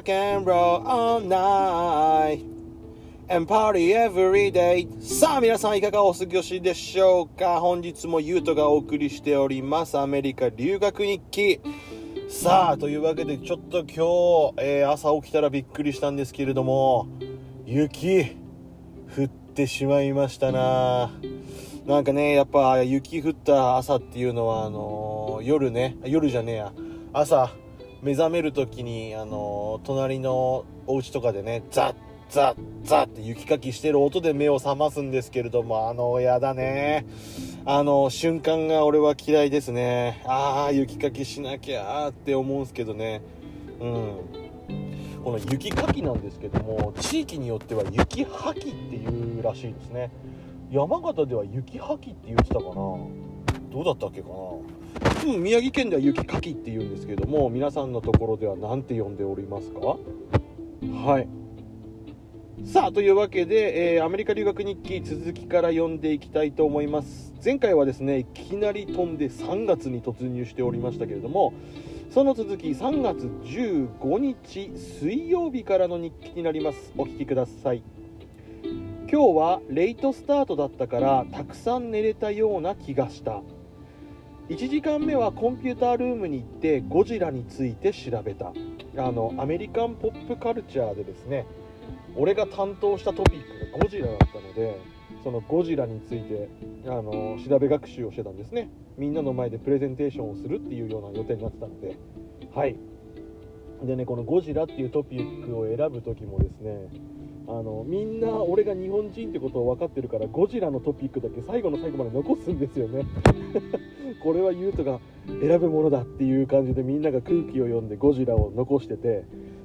rock and roll all night and party every day. さあ皆さんいかがお過ごしでしょうか？本日もゆうとがお送りしております。アメリカ留学日記。さあというわけでちょっと今日、えー、朝起きたらびっくりしたんですけれども雪降ってしまいましたな。なんかねやっぱ雪降った朝っていうのはあのー、夜ね。夜じゃねえや。朝目覚める時にあの隣のお家とかでねザッザッザッって雪かきしてる音で目を覚ますんですけれどもあのやだね。あの瞬間が俺は嫌いですね。ああ雪かきしなきゃって思うんすけどね。うん。この雪かきなんですけども地域によっては雪はきっていうらしいですね。山形では雪はきって言ってたかな。どうだったっけかな。うん宮城県では雪かきって言うんですけども皆さんのところでは何て呼んでおりますか？はい。さあというわけで、えー、アメリカ留学日記続きから読んでいきたいと思います。前回はですねいきなり飛んで3月に突入しておりましたけれどもその続き3月15日水曜日からの日記になります。お聞きください。今日はレイトスタートだったからたくさん寝れたような気がした1時間目はコンピュータールームに行ってゴジラについて調べた。あのアメリカンポップカルチャーでですね俺が担当したトピックがゴジラだったのでそのゴジラについてあの調べ学習をしてたんですね。みんなの前でプレゼンテーションをするっていうような予定になってたので。はい。でねこのゴジラっていうトピックを選ぶ時もですねあのみんな俺が日本人ってことを分かってるからゴジラのトピックだけ最後の最後まで残すんですよね。これはユートが選ぶものだっていう感じでみんなが空気を読んでゴジラを残してて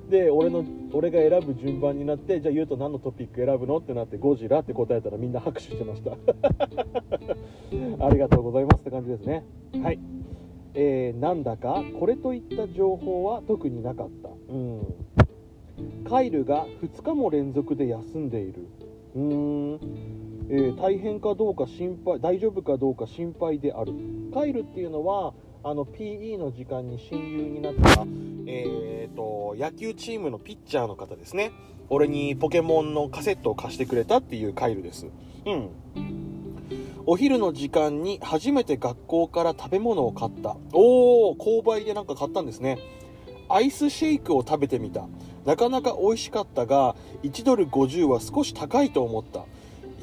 で俺の俺が選ぶ順番になってじゃあ言うと何のトピック選ぶのってなってゴジラって答えたらみんな拍手してました。ありがとうございますって感じですね。はい。えー、なんだかこれといった情報は特になかった。うん。カイルが2日も連続で休んでいる。うーん、えー、大変かどうか心配大丈夫かどうか心配である。カイルっていうのはあの PE の時間に親友になったえーと、野球チームのピッチャーの方ですね。俺にポケモンのカセットを貸してくれたっていうカイルです。うん。お昼の時間に初めて学校から食べ物を買った。おお購買でなんか買ったんですね。アイスシェイクを食べてみた。なかなか美味しかったが1ドル50は少し高いと思った。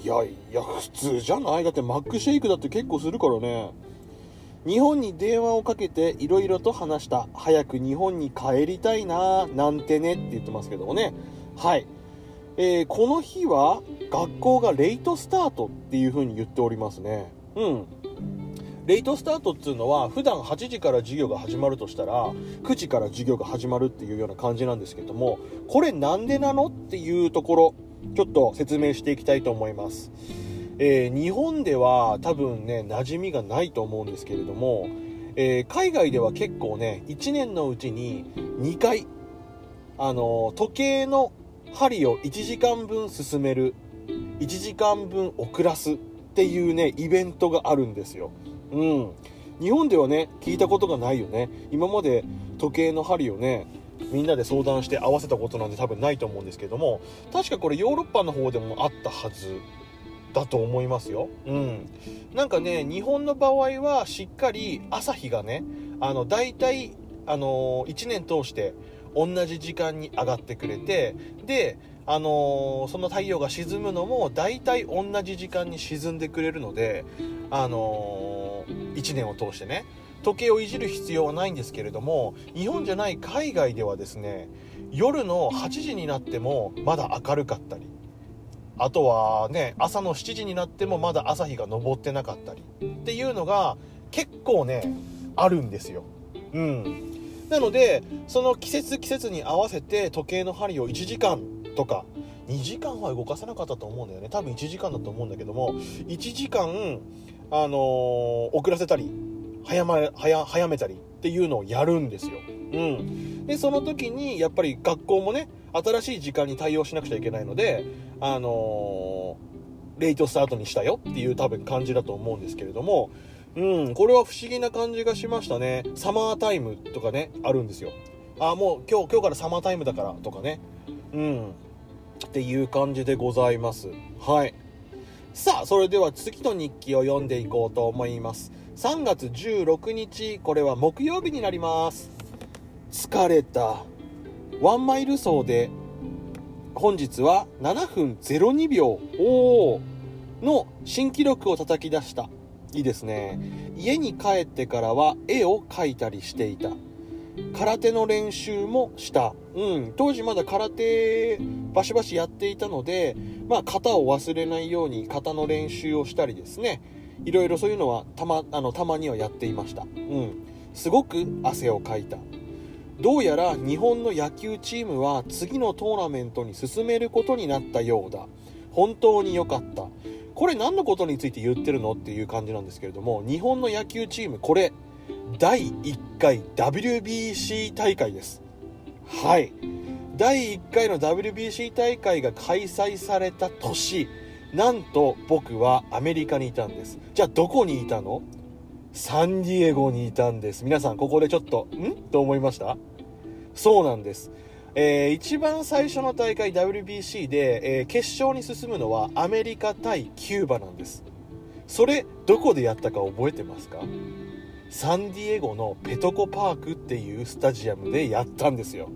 いやいや普通じゃない？だってマックシェイクだって結構するからね。日本に電話をかけていろいろと話した。早く日本に帰りたいななんてねって言ってますけどもね。はい、えー、この日は学校がレイトスタートっていう風に言っておりますね。うん。レイトスタートっていうのは普段8時から授業が始まるとしたら9時から授業が始まるっていうような感じなんですけどもこれなんでなのっていうところちょっと説明していきたいと思います。えー、日本では多分ね、馴染みがないと思うんですけれども、えー、海外では結構ね、1年のうちに2回、あの、時計の針を1時間分進める、1時間分遅らすっていうね、イベントがあるんですよ。うん。日本ではね、聞いたことがないよね。今まで時計の針をね、みんなで相談して合わせたことなんて多分ないと思うんですけども、確かこれヨーロッパの方でもあったはずだと思いますよ。うん。なんかね、日本の場合はしっかり朝日がね、あの、大体、あのー、1年通して同じ時間に上がってくれて、で、あのー、その太陽が沈むのも大体同じ時間に沈んでくれるので、あのー、1年を通してね、時計をいじる必要はないんですけれども、日本じゃない海外ではですね、夜の8時になってもまだ明るかったり、あとはね、朝の7時になってもまだ朝日が昇ってなかったりっていうのが結構ね、あるんですよ。うん。なので、その季節季節に合わせて時計の針を1時間とか、2時間は動かせなかったと思うんだよね。多分1時間だと思うんだけども、1時間、あのー、遅らせたり、早ま、早、早めたりっていうのをやるんですよ。うん。で、その時に、やっぱり学校もね、新しい時間に対応しなくちゃいけないので、あのー、レイトスタートにしたよっていう多分感じだと思うんですけれども、うん、これは不思議な感じがしましたね。サマータイムとかね、あるんですよ。あもう今日今日からサマータイムだからとかね。うん。っていう感じでございます。はい。さあそれでは次の日記を読んでいこうと思います。3月16日これは木曜日になります。疲れた。ワンマイル走で本日は7分02秒の新記録を叩き出したいいですね家に帰ってからは絵を描いたりしていた空手の練習もした。うん。当時まだ空手バシバシやっていたので、まあ型を忘れないように型の練習をしたりですね。いろいろそういうのはたま、あの、たまにはやっていました。うん。すごく汗をかいた。どうやら日本の野球チームは次のトーナメントに進めることになったようだ。本当に良かった。これ何のことについて言ってるのっていう感じなんですけれども、日本の野球チーム、これ、第1回 WBC 大会です。はい。第1回の WBC 大会が開催された年、なんと僕はアメリカにいたんです。じゃあどこにいたの？サンディエゴにいたんです。皆さんここでちょっと、ん？と思いました？そうなんです。えー、一番最初の大会 WBC で、えー、決勝に進むのはアメリカ対キューバなんです。それ、どこでやったか覚えてますか？サンディエゴのペトコパークっていうスタジアムでやったんですよ。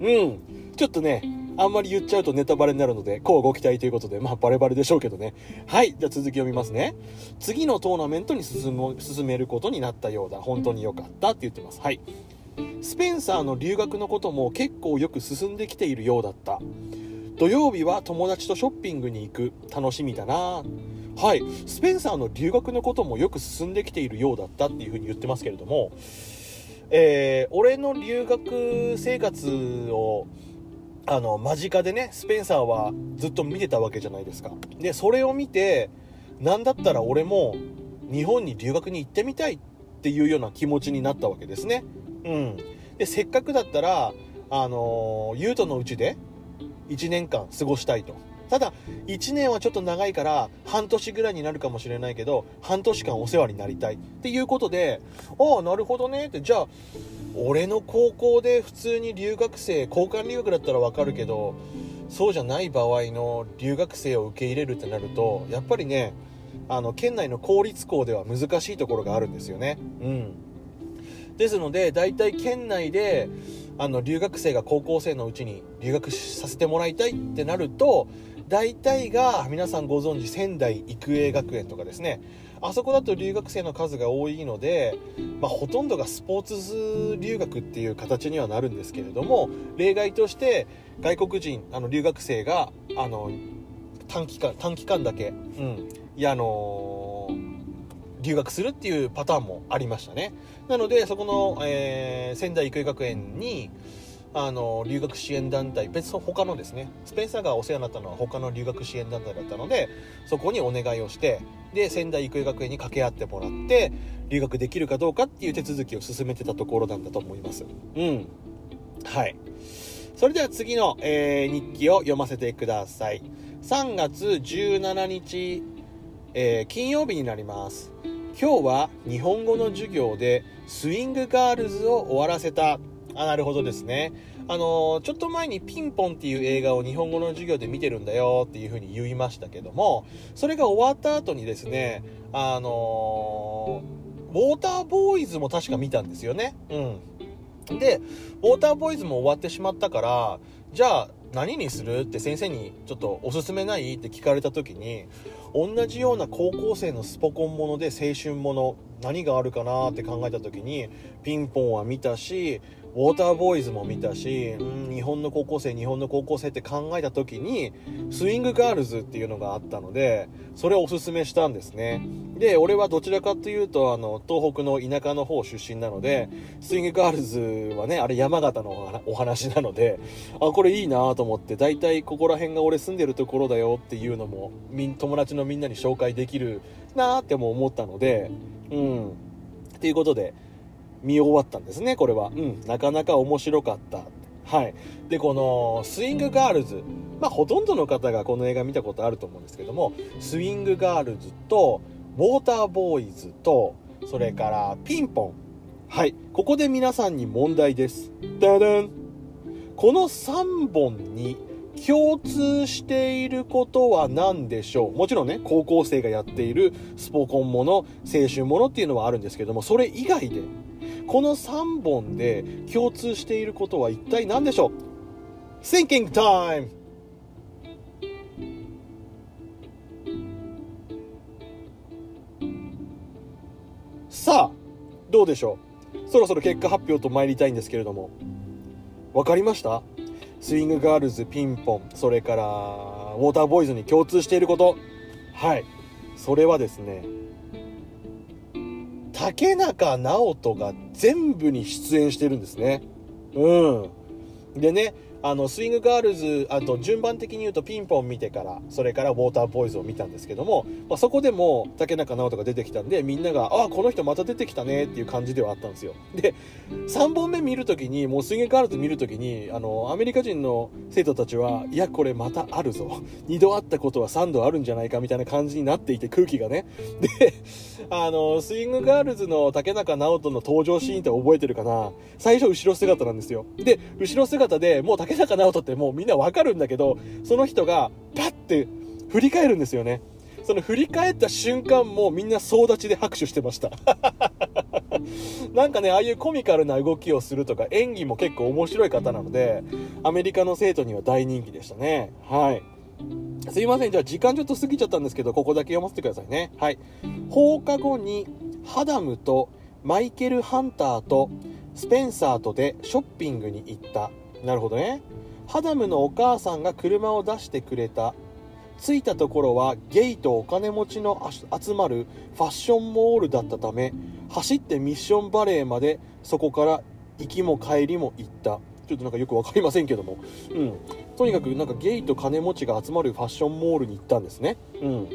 うん。ちょっとね、あんまり言っちゃうとネタバレになるので、こうご期待ということで、まあバレバレでしょうけどね。はい。じゃあ続き読みますね。次のトーナメントに進む進めることになったようだ。本当に良かったって言ってます。はい。スペンサーの留学のことも結構よく進んできているようだった。土曜日は友達とショッピングに行く。楽しみだなはい、スペンサーの留学のこともよく進んできているようだったっていうふうに言ってますけれども、えー、俺の留学生活をあの間近でねスペンサーはずっと見てたわけじゃないですか。でそれを見て何だったら俺も日本に留学に行ってみたいっていうような気持ちになったわけですね。うん。でせっかくだったらあのー、ユートのうちで1年間過ごしたいと。ただ、1年はちょっと長いから、半年ぐらいになるかもしれないけど、半年間お世話になりたいっていうことで、ああ、なるほどねって、じゃあ、俺の高校で普通に留学生、交換留学だったらわかるけど、そうじゃない場合の留学生を受け入れるってなると、やっぱりね、あの、県内の公立校では難しいところがあるんですよね。うん。ですので、大体県内で、あの、留学生が高校生のうちに留学させてもらいたいってなると、大体が皆さんご存知仙台育英学園とかですねあそこだと留学生の数が多いので、まあ、ほとんどがスポーツ留学っていう形にはなるんですけれども例外として外国人あの留学生があの短期間短期間だけ、うん、いやあのー、留学するっていうパターンもありましたね。なのでそこの、えー、仙台育英学園にあの留学支援団体別の他のですねスペンサーがお世話になったのは他の留学支援団体だったのでそこにお願いをしてで仙台育英学園に掛け合ってもらって留学できるかどうかっていう手続きを進めてたところなんだと思います。うん。はい。それでは次の、えー、日記を読ませてください。3月17日、えー、金曜日になります。今日は日本語の授業でスイングガールズを終わらせた。あ、なるほどですね。あのちょっと前にピンポンっていう映画を日本語の授業で見てるんだよっていうふうに言いましたけども、それが終わった後にですね、あのウォーターボーイズも確か見たんですよね。うん。で、ウォーターボーイズも終わってしまったから、じゃあ何にするって先生にちょっとおすすめないって聞かれた時に、同じような高校生のスポコンもので青春もの、何があるかなって考えた時に、ピンポンは見たし、ウォーターボーイズも見たし、うん、日本の高校生、日本の高校生って考えた時に、スイングガールズっていうのがあったので、それをおすすめしたんですね。で、俺はどちらかというと、あの、東北の田舎の方出身なので、スイングガールズはね、あれ山形のお話なので、あ、これいいなと思って、大体ここら辺が俺住んでるところだよっていうのも、みん友達のみんなに紹介できるなっても思ったので、うん。っていうことで、見終わったんですね、これは。うん、なかなか面白かった。はい。で、この、スイングガールズ。まあ、ほとんどの方がこの映画見たことあると思うんですけども、スイングガールズと、ウォーターボーイズと、それからピンポン。はいここで皆さんに問題ですダダンこの3本に共通していることは何でしょう？もちろんね高校生がやっているスポコンもの青春ものっていうのはあるんですけどもそれ以外でこの3本で共通していることは一体何でしょう？Thinking time! さあどうでしょう？そろそろ結果発表と参りたいんですけれども。分かりました？スイングガールズピンポンそれからウォーターボーイズに共通していること。はい。それはですね竹中直人が全部に出演してるんですね。うん。でねあのスイングガールズあと順番的に言うとピンポン見てからそれからウォーターボーイズを見たんですけども、まあ、そこでも竹中直人が出てきたんでみんながああこの人また出てきたねっていう感じではあったんですよ。で3本目見るときにもうスイングガールズ見るときにあのアメリカ人の生徒たちはいやこれまたあるぞ。2度あったことは3度あるんじゃないかみたいな感じになっていて空気がね。であのスイングガールズの竹中直人の登場シーンって覚えてるかな？最初後ろ姿なんですよ。で後ろ姿でもう竹中直人ってもうみんなわかるんだけどその人がパッて振り返るんですよねその振り返った瞬間もみんな総立ちで拍手してましたなんかねああいうコミカルな動きをするとか演技も結構面白い方なのでアメリカの生徒には大人気でしたねはいすいませんじゃあ時間ちょっと過ぎちゃったんですけどここだけ読ませてくださいねはい放課後にハダムとマイケル・ハンターとスペンサーとでショッピングに行ったなるほどね。ハダムのお母さんが車を出してくれた。着いたところはゲイとお金持ちの集まるファッションモールだったため走ってミッションバレーまでそこから行きも帰りも行った。ちょっとなんかよく分かりませんけども、うん、とにかくなんかゲイと金持ちが集まるファッションモールに行ったんですね。うん。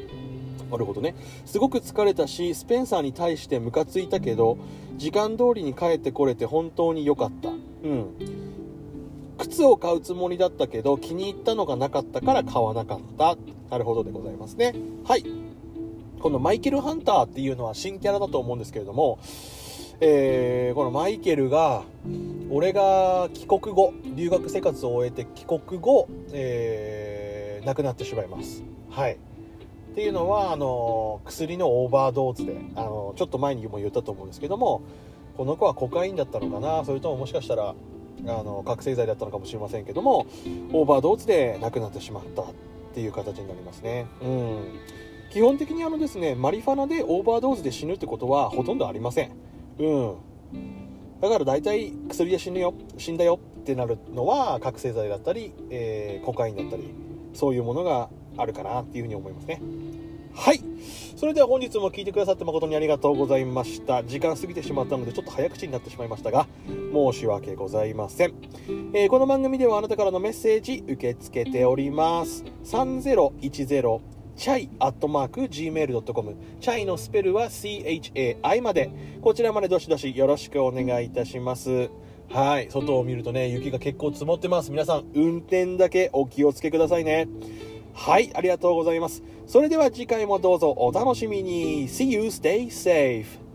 なるほどね。すごく疲れたしスペンサーに対してムカついたけど時間通りに帰ってこれて本当に良かった。うん。靴を買うつもりだったけど気に入ったのがなかったから買わなかった。なるほどでございますね。はい。このマイケル・ハンターっていうのは新キャラだと思うんですけれどもえー、このマイケルが俺が帰国後留学生活を終えて帰国後、えー、亡くなってしまいます。はい。っていうのはあの薬のオーバードーズであのちょっと前にも言ったと思うんですけどもこの子はコカインだったのかな？それとももしかしたらあの覚醒剤だったのかもしれませんけどもオーバードーズで亡くなってしまったっていう形になりますね。うん。基本的にあのですねマリファナでオーバードーズで死ぬってことはほとんどありません。うん。だから大体薬で死ぬよ死んだよってなるのは覚醒剤だったり、えー、コカインだったりそういうものがあるかなっていうふうに思いますね。はい。それでは本日も聞いてくださって誠にありがとうございました。時間過ぎてしまったのでちょっと早口になってしまいましたが申し訳ございません、えー、この番組ではあなたからのメッセージ受け付けております。3010チャイ @gmail.com チャイのスペルは CHAI まで。こちらまでどしどしよろしくお願いいたします。はい。外を見るとね雪が結構積もってます。皆さん運転だけお気をつけくださいね。はいありがとうございます。それでは次回もどうぞお楽しみに。See you, stay safe.